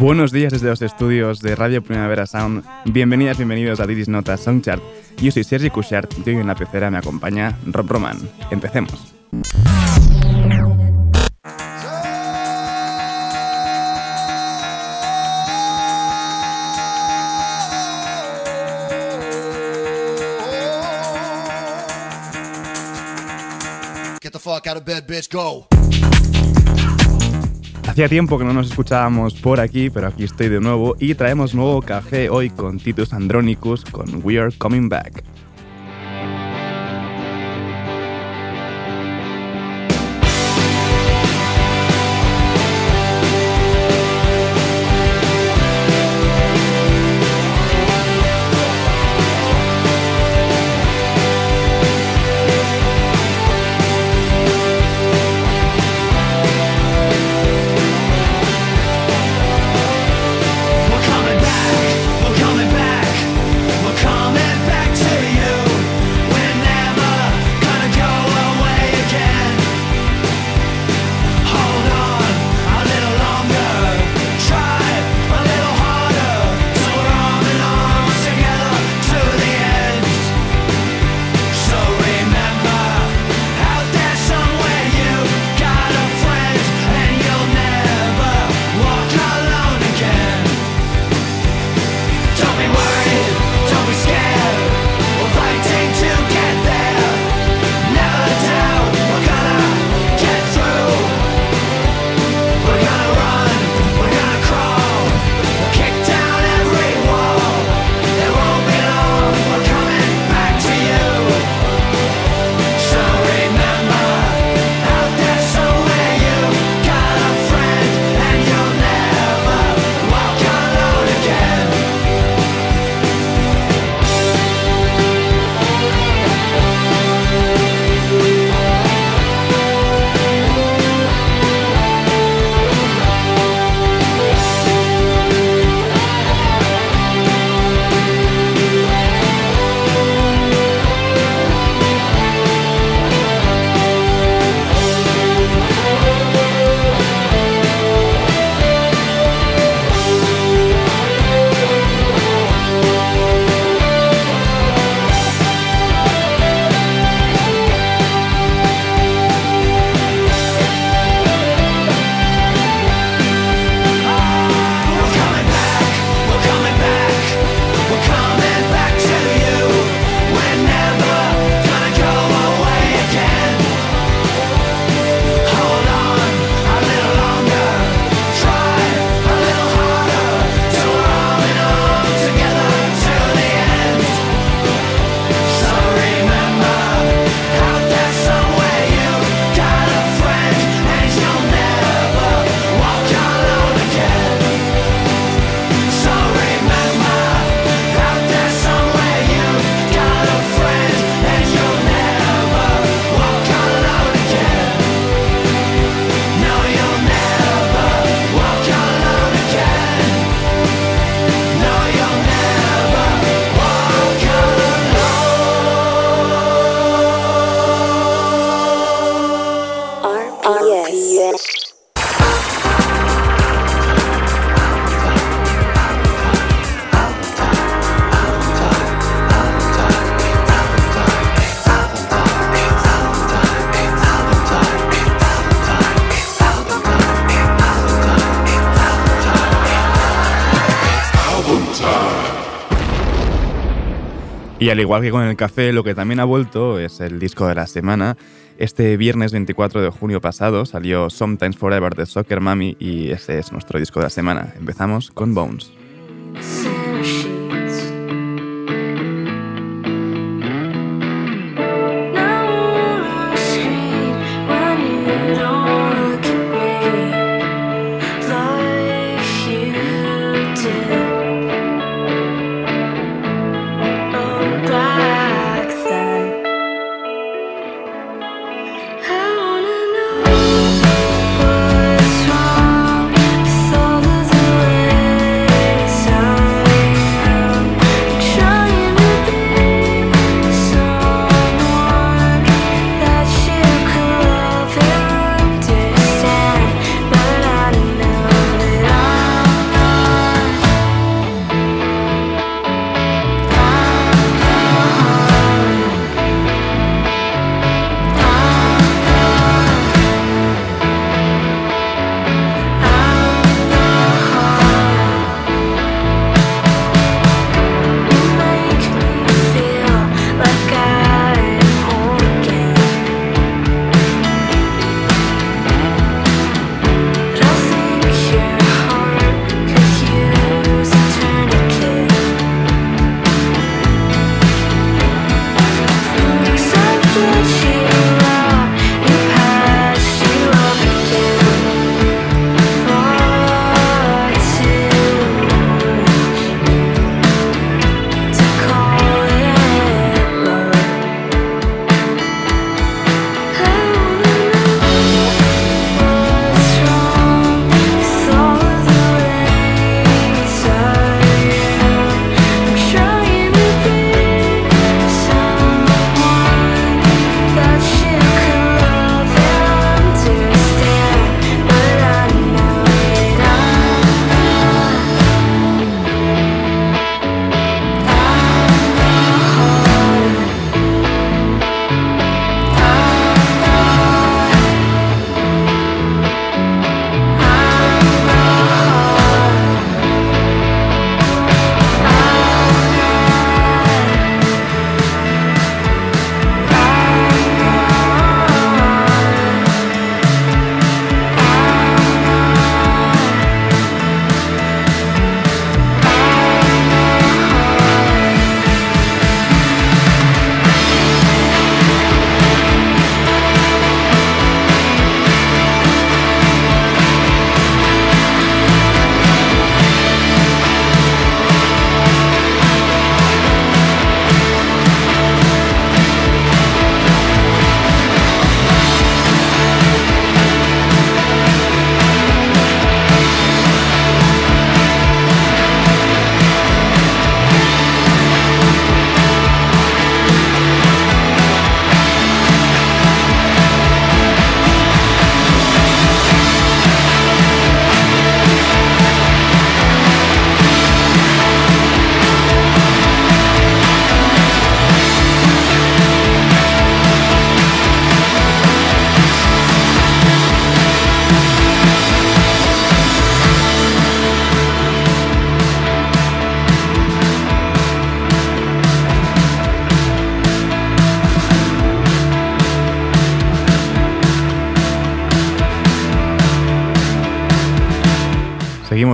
Buenos días desde los estudios de Radio Primavera Sound. Bienvenidas, bienvenidos a Didis Nota Songchart. Yo soy Sergi Cushart y hoy en la pecera me acompaña Rob Roman. Empecemos. Get the fuck out of bed, bitch. Go. Hacía tiempo que no nos escuchábamos por aquí, pero aquí estoy de nuevo y traemos nuevo café hoy con Titus Andronicus con We Are Coming Back. Al igual que con el café, lo que también ha vuelto es el disco de la semana. Este viernes 24 de junio pasado salió Sometimes Forever de Soccer Mami y ese es nuestro disco de la semana. Empezamos con Bones.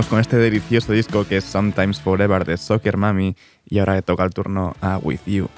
Con este delicioso disco que es Sometimes Forever de Soccer Mami y ahora le toca el turno a With You.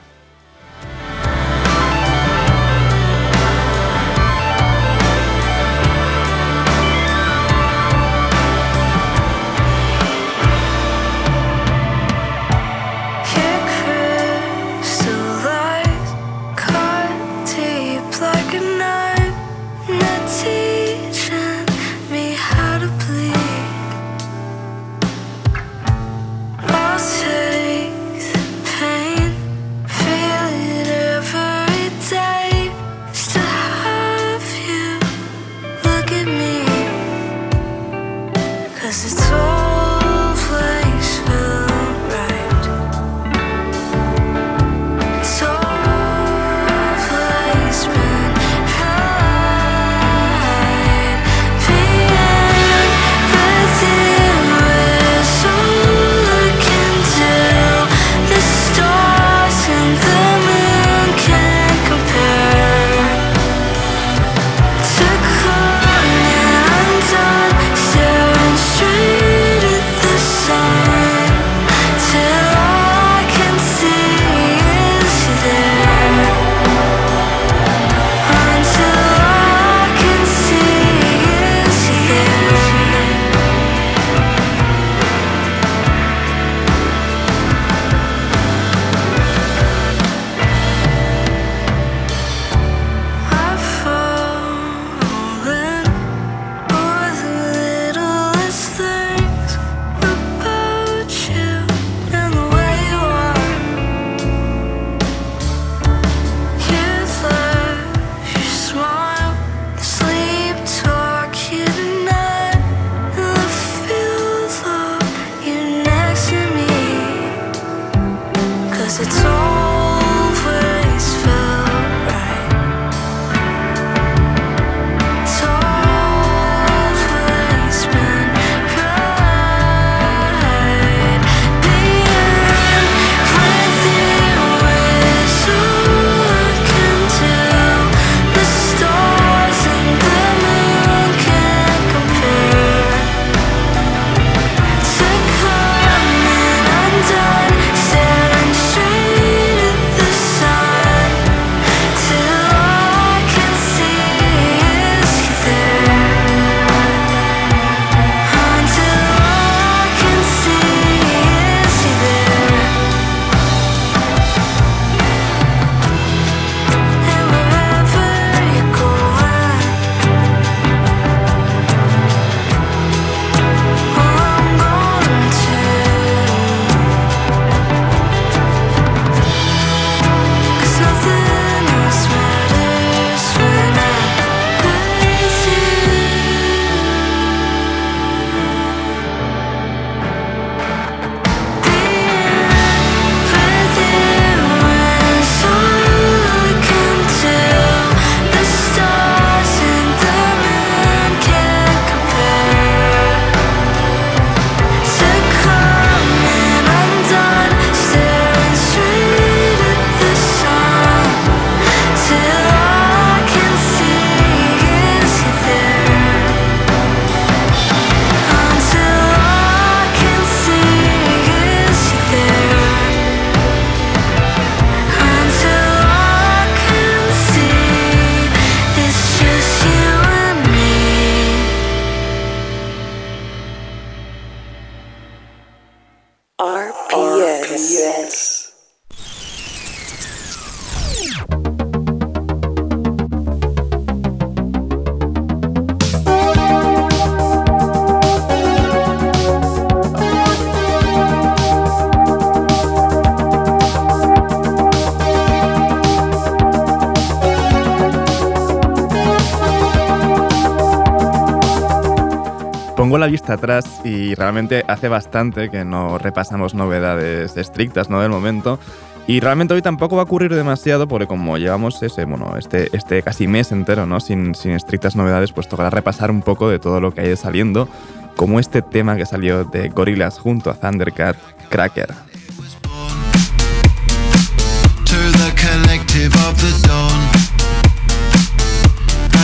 Vista atrás y realmente hace bastante que no repasamos novedades estrictas ¿no? del momento. Y realmente hoy tampoco va a ocurrir demasiado porque como llevamos ese, bueno, este, este casi mes entero ¿no? sin, sin estrictas novedades, pues tocará repasar un poco de todo lo que ha ido saliendo, como este tema que salió de Gorillaz junto a Thundercat, Cracker.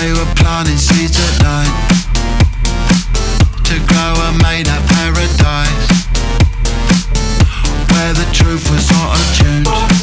They were at night to grow and made a paradise where the truth was sort of tuned.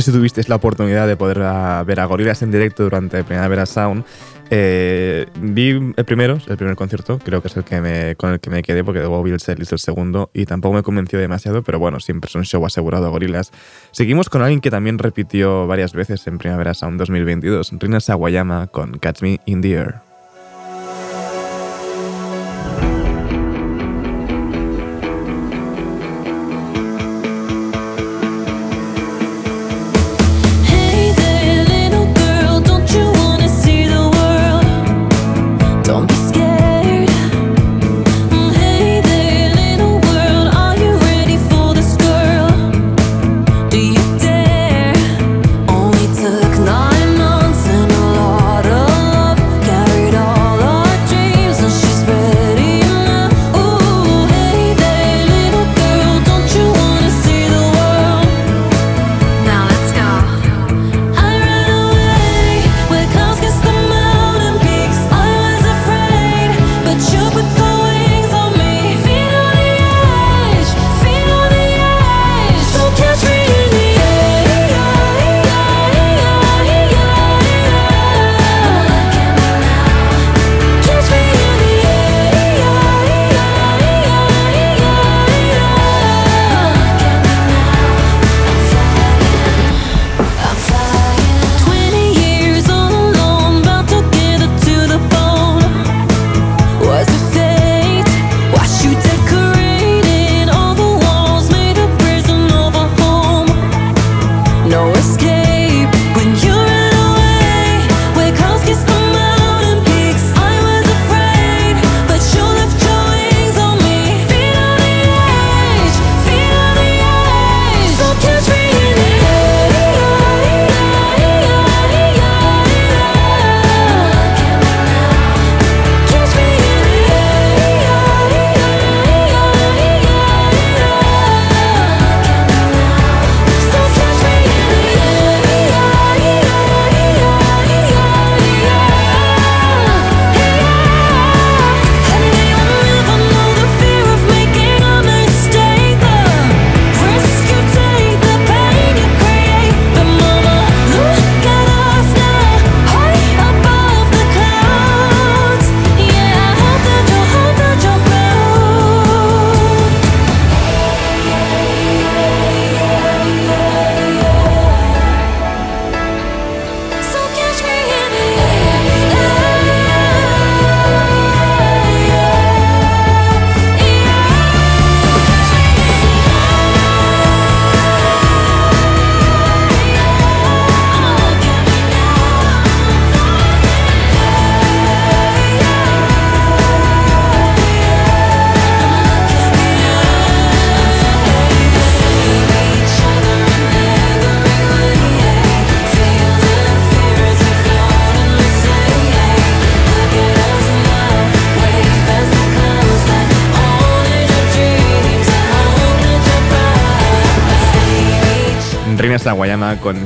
Sé si tuvisteis la oportunidad de poder ah, ver a Gorillaz en directo durante Primavera Sound. Eh, vi el primero, el primer concierto, creo que es el que con el que me quedé, porque luego vi el el segundo y tampoco me convenció demasiado, pero bueno, siempre es un show asegurado a Gorillaz. Seguimos con alguien que también repitió varias veces en Primavera Sound 2022, Rina Sawayama con Catch Me in the Air.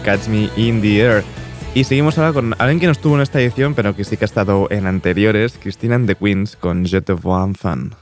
Catch Me in the Air. Y seguimos ahora con alguien que no estuvo en esta edición, pero que sí que ha estado en anteriores, Christina and the Queens con Je te vois fan.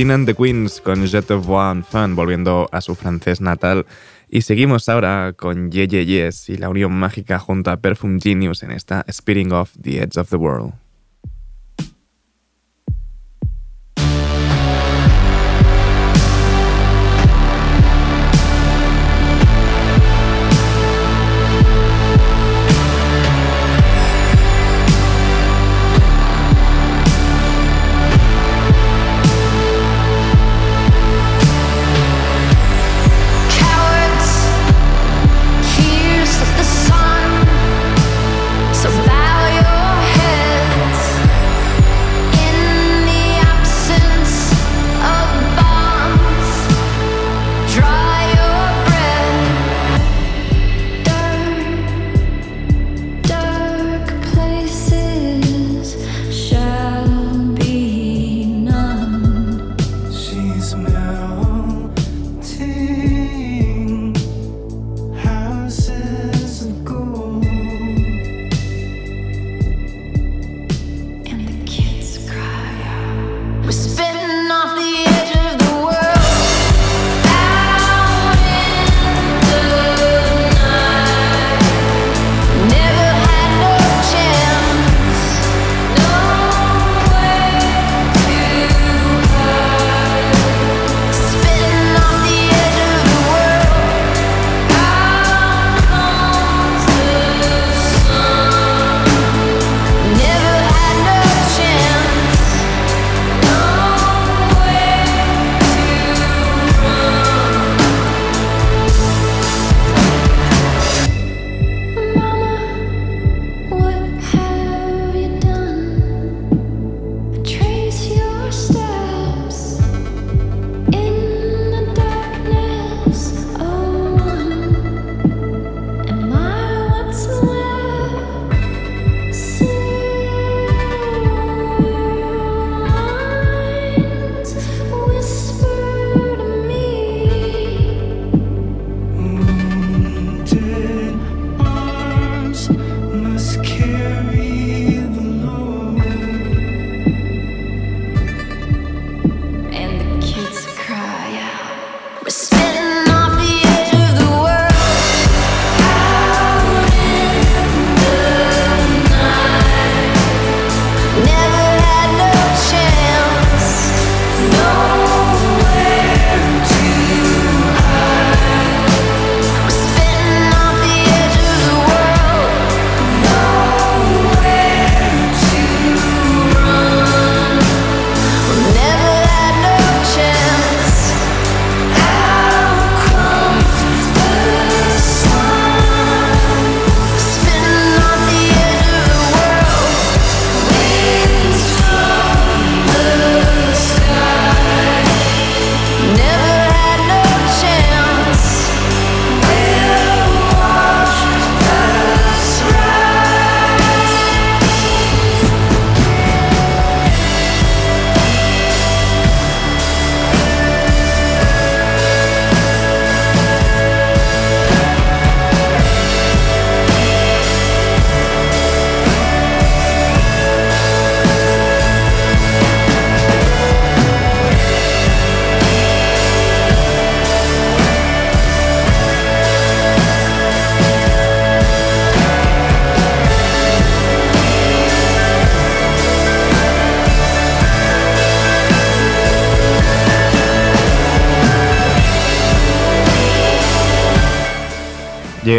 Christine and the Queens con Je te vois enfant, volviendo a su francés natal. Y seguimos ahora con Ye Ye Yes y la unión mágica junto a Perfume Genius en esta Spearing of the Edge of the World. We spend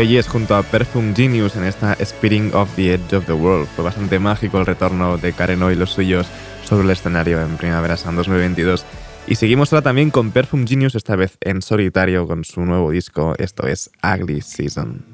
Yes junto a Perfume Genius en esta Speeding of the Edge of the World. Fue bastante mágico el retorno de Karen O y los suyos sobre el escenario en Primavera Sound 2022. Y seguimos ahora también con Perfume Genius, esta vez en solitario con su nuevo disco. Esto es Ugly Season.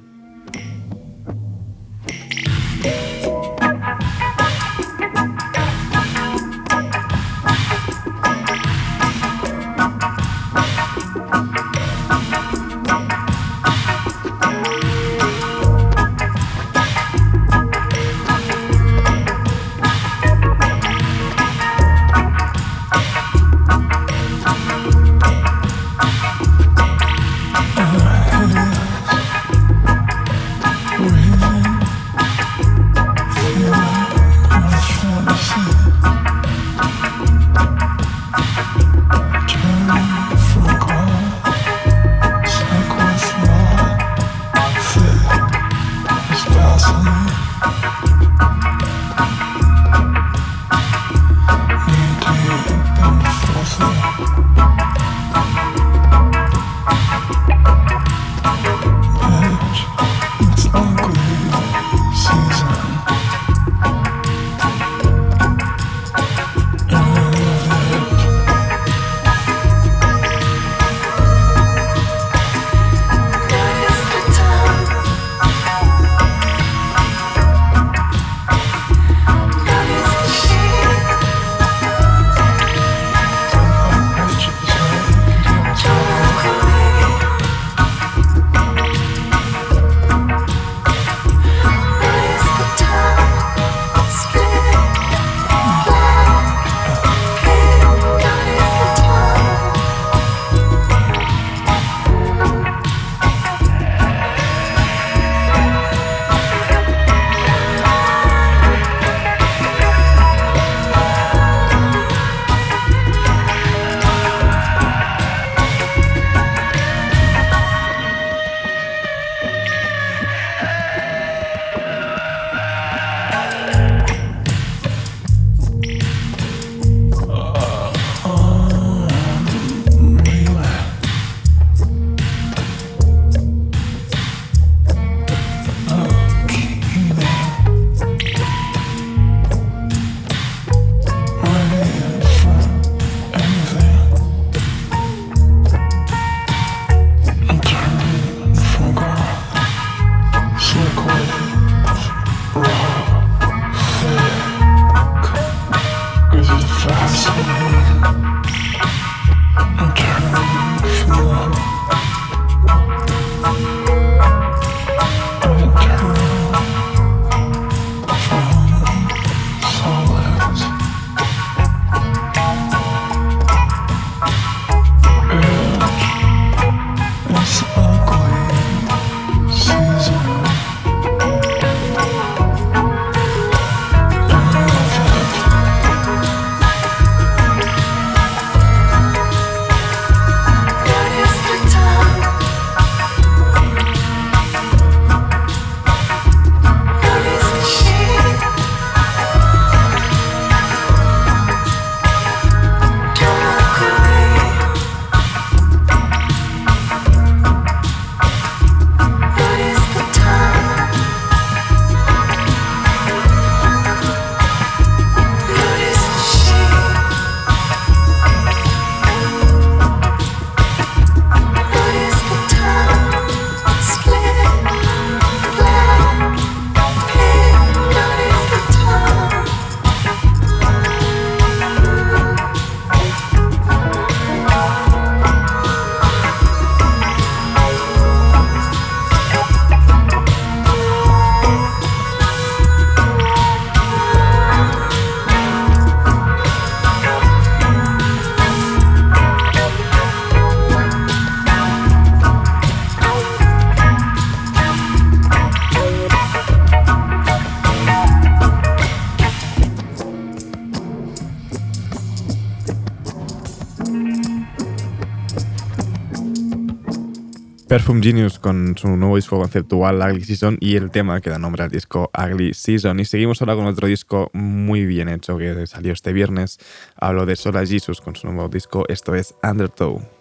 Perfume Genius con su nuevo disco conceptual Ugly Season y el tema que da nombre al disco Ugly Season. Y seguimos ahora con otro disco muy bien hecho que salió este viernes. Hablo de Sola Jesus con su nuevo disco. Esto es Undertow.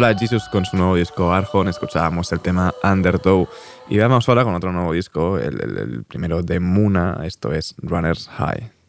marchó Jesus con su nuevo disco Arjon, escuchábamos el tema Undertow y vamos ahora con otro nuevo disco, el, el primero de Muna, esto es Runner's High.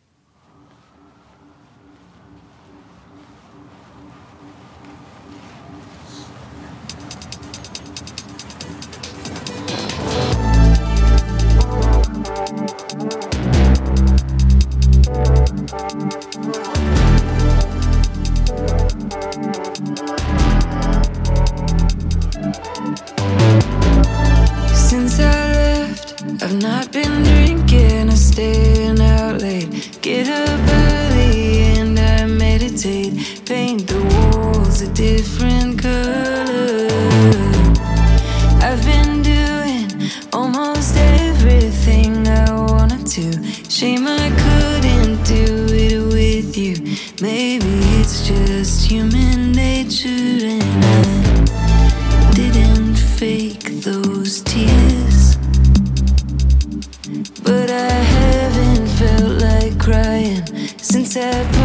said.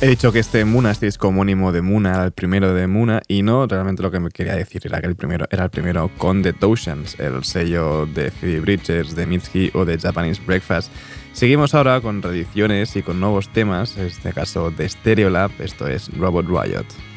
He dicho que este Muna este es homónimo de Muna, era el primero de Muna, y no, realmente lo que me quería decir era que el primero era el primero con The Doshans, el sello de Phoebe Bridgers, de Mitski o de Japanese Breakfast. Seguimos ahora con reediciones y con nuevos temas, en este caso de Stereolab, esto es Robot Riot.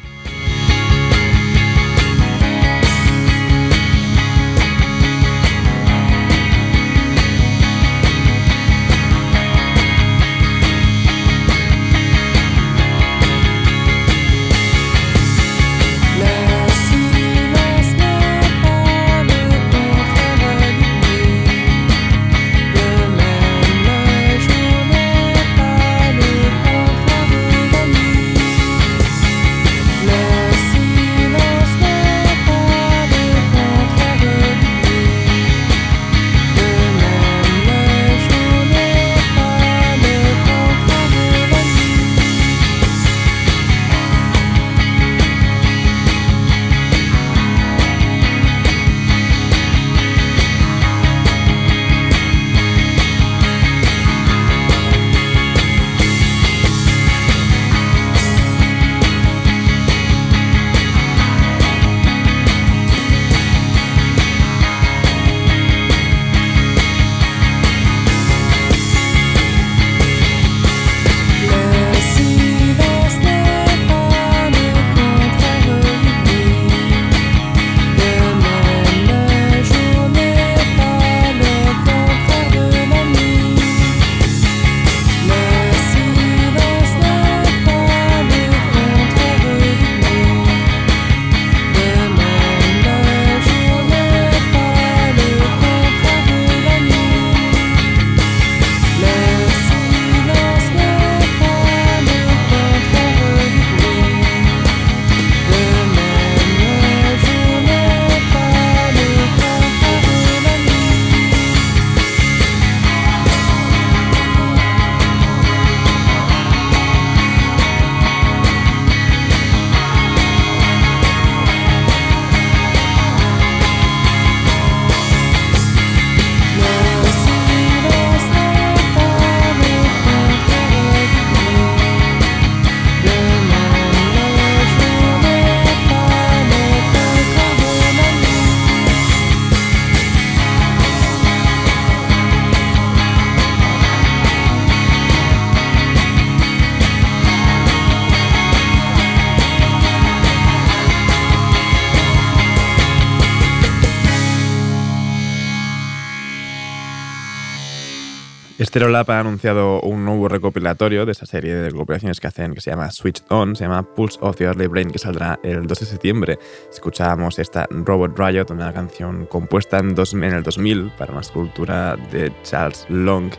Ha anunciado un nuevo recopilatorio de esa serie de recopilaciones que hacen que se llama Switched On, se llama Pulse of the Early Brain, que saldrá el 2 de septiembre. Escuchábamos esta Robot Riot, una canción compuesta en, dos- en el 2000 para una escultura de Charles Long.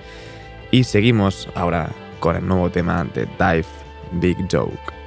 Y seguimos ahora con el nuevo tema de Dive, Big Joke.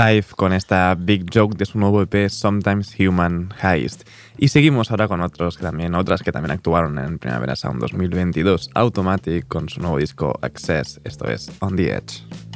Dive con esta Big Joke de su nuevo EP Sometimes Human Heist. Y seguimos ahora con otros que también, otras que también actuaron en Primavera Sound 2022. Automatic con su nuevo disco Access, esto es On the Edge.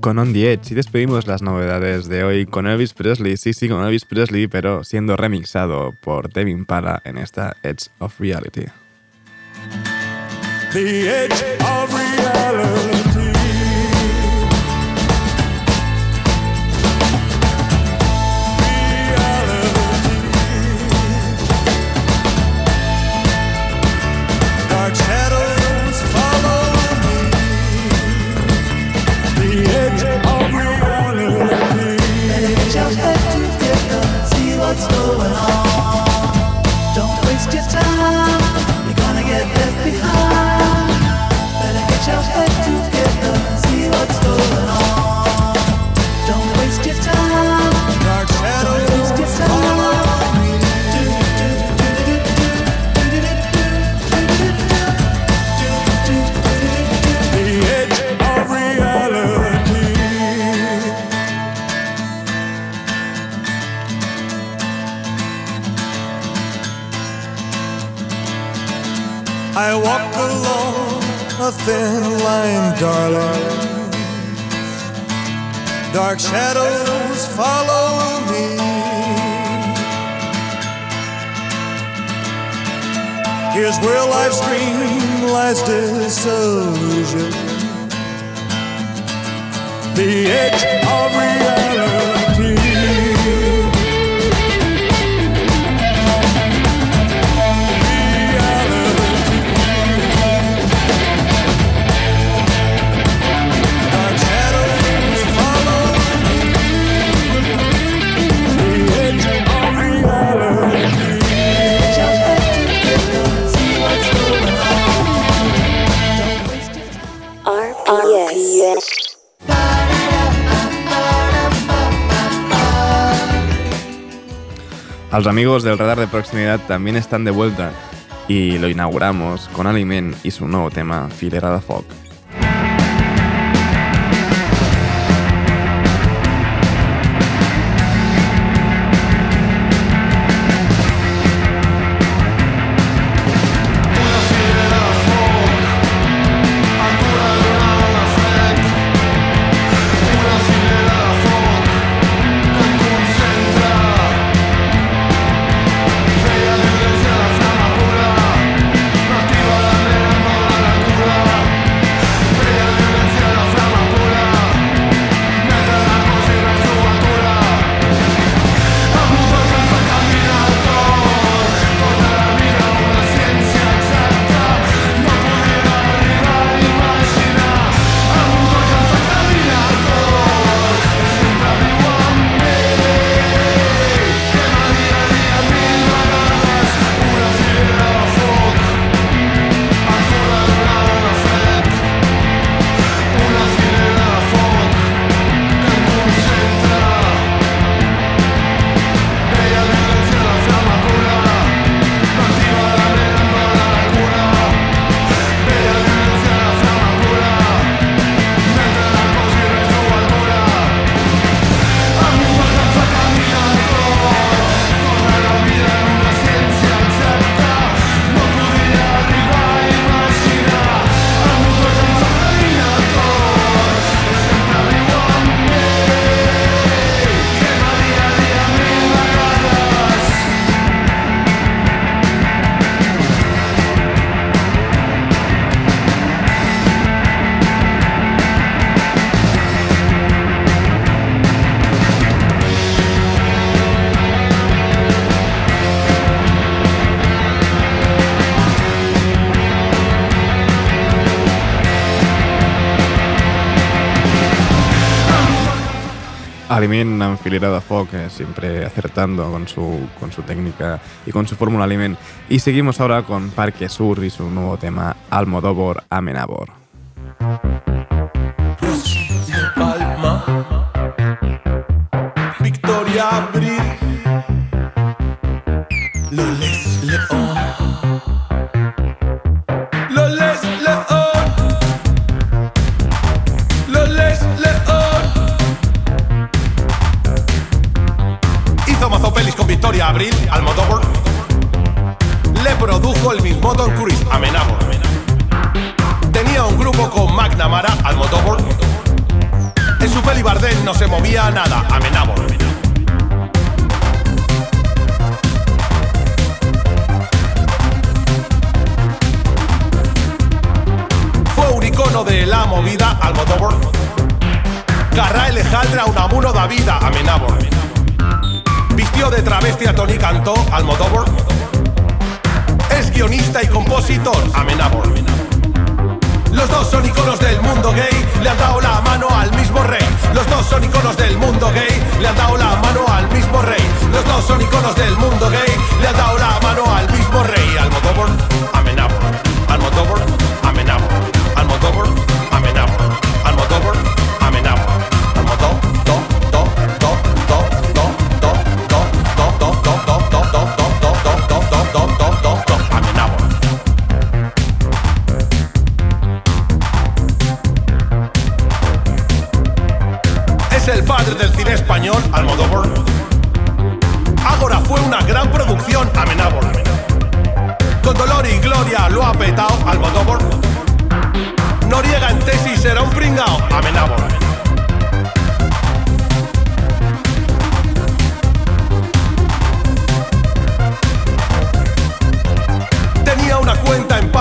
Con On the Edge. Y despedimos las novedades de hoy con Elvis Presley, sí, sí, con Elvis Presley, pero siendo remixado por Devin Pala en esta edge of reality. Don't waste your time, thin line, darling. Dark shadows follow me. Here's where life's dream lies disillusion. The edge of reality. Los amigos del radar de proximidad también están de vuelta y lo inauguramos con Aliment y su nuevo tema, Filera de Foc. Aliment en filera de foc, eh, siempre acertando con su, con su técnica y con su fórmula Aliment. Y seguimos ahora con Parque Sur y su nuevo tema Almodóvar Loles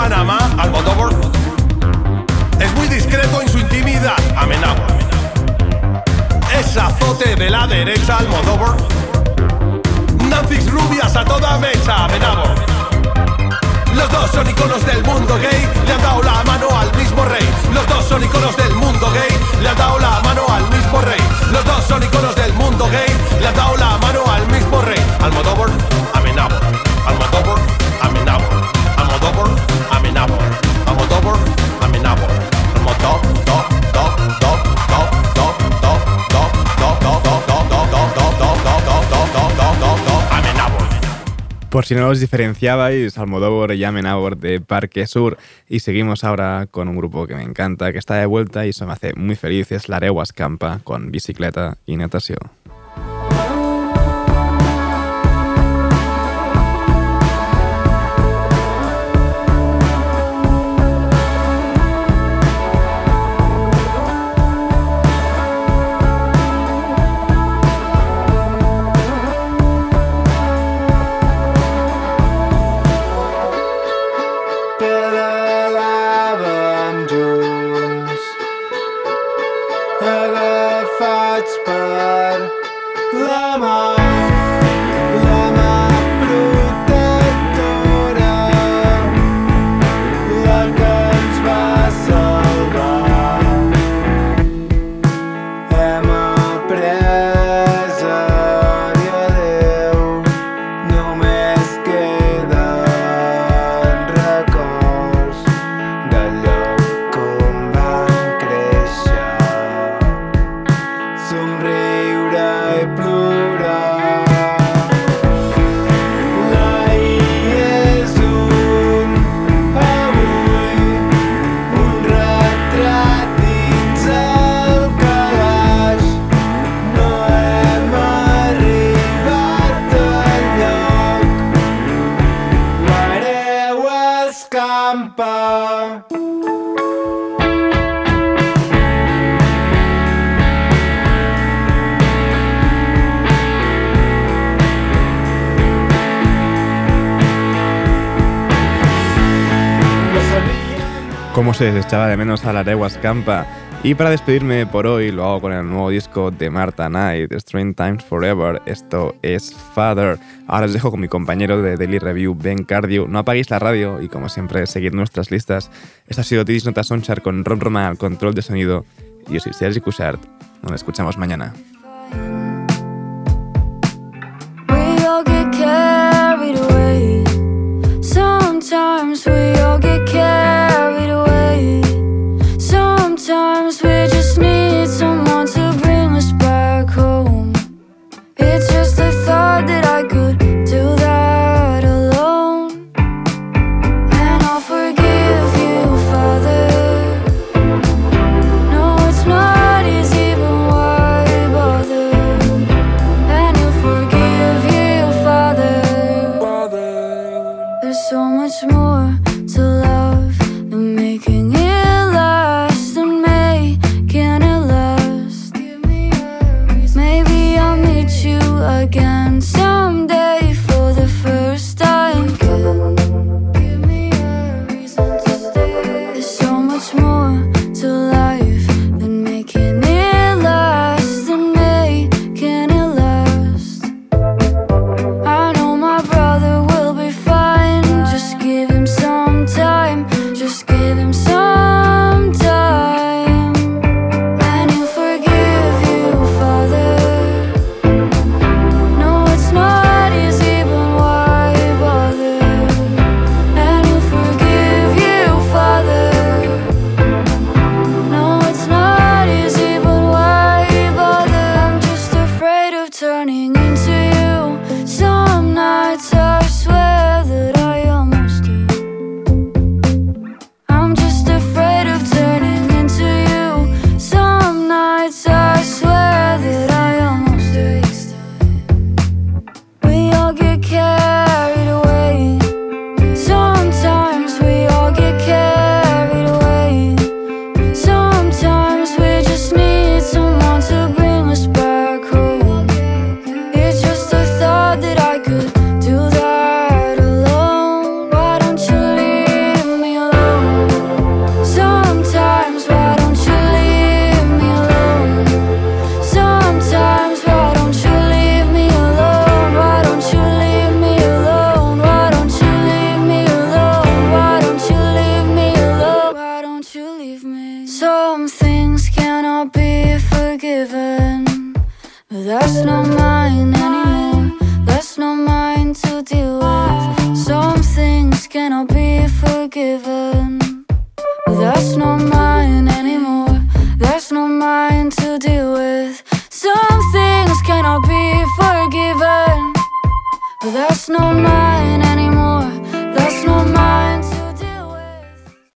Panamá, Almodóvar. Es muy discreto en su intimidad, Amenábar. Es azote de la derecha, Almodóvar. Nancy's rubias a toda mecha, Amenábar. Los dos son iconos del mundo gay, le han dado la mano al mismo rey. Los dos son iconos del mundo gay, le han dado la mano al mismo rey. Los dos son iconos del mundo gay, le han dado la mano al mismo rey. Almodóvar, Amenábar. Almodóvar, Amenábar. Almodóvar, Por si no los diferenciabais, Almodóvar y Amenábar de Parque Sur. Y seguimos ahora con un grupo que me encanta, que está de vuelta y eso me hace muy feliz. Es la Areguas Campa con bicicleta y natación. Se echaba de menos a la Areguas Campa. Y para despedirme por hoy lo hago con el nuevo disco de Marta Knight, Strange Times Forever. Esto es Father. Ahora os dejo con mi compañero de Daily Review, Ben Cardio. No apaguéis la radio y como siempre, seguid nuestras listas. Esto ha sido Tidis Nota Sonchar con Ron Roma al control de sonido. Y yo soy Sergi Cushart. Nos escuchamos mañana. Sometimes we all get carried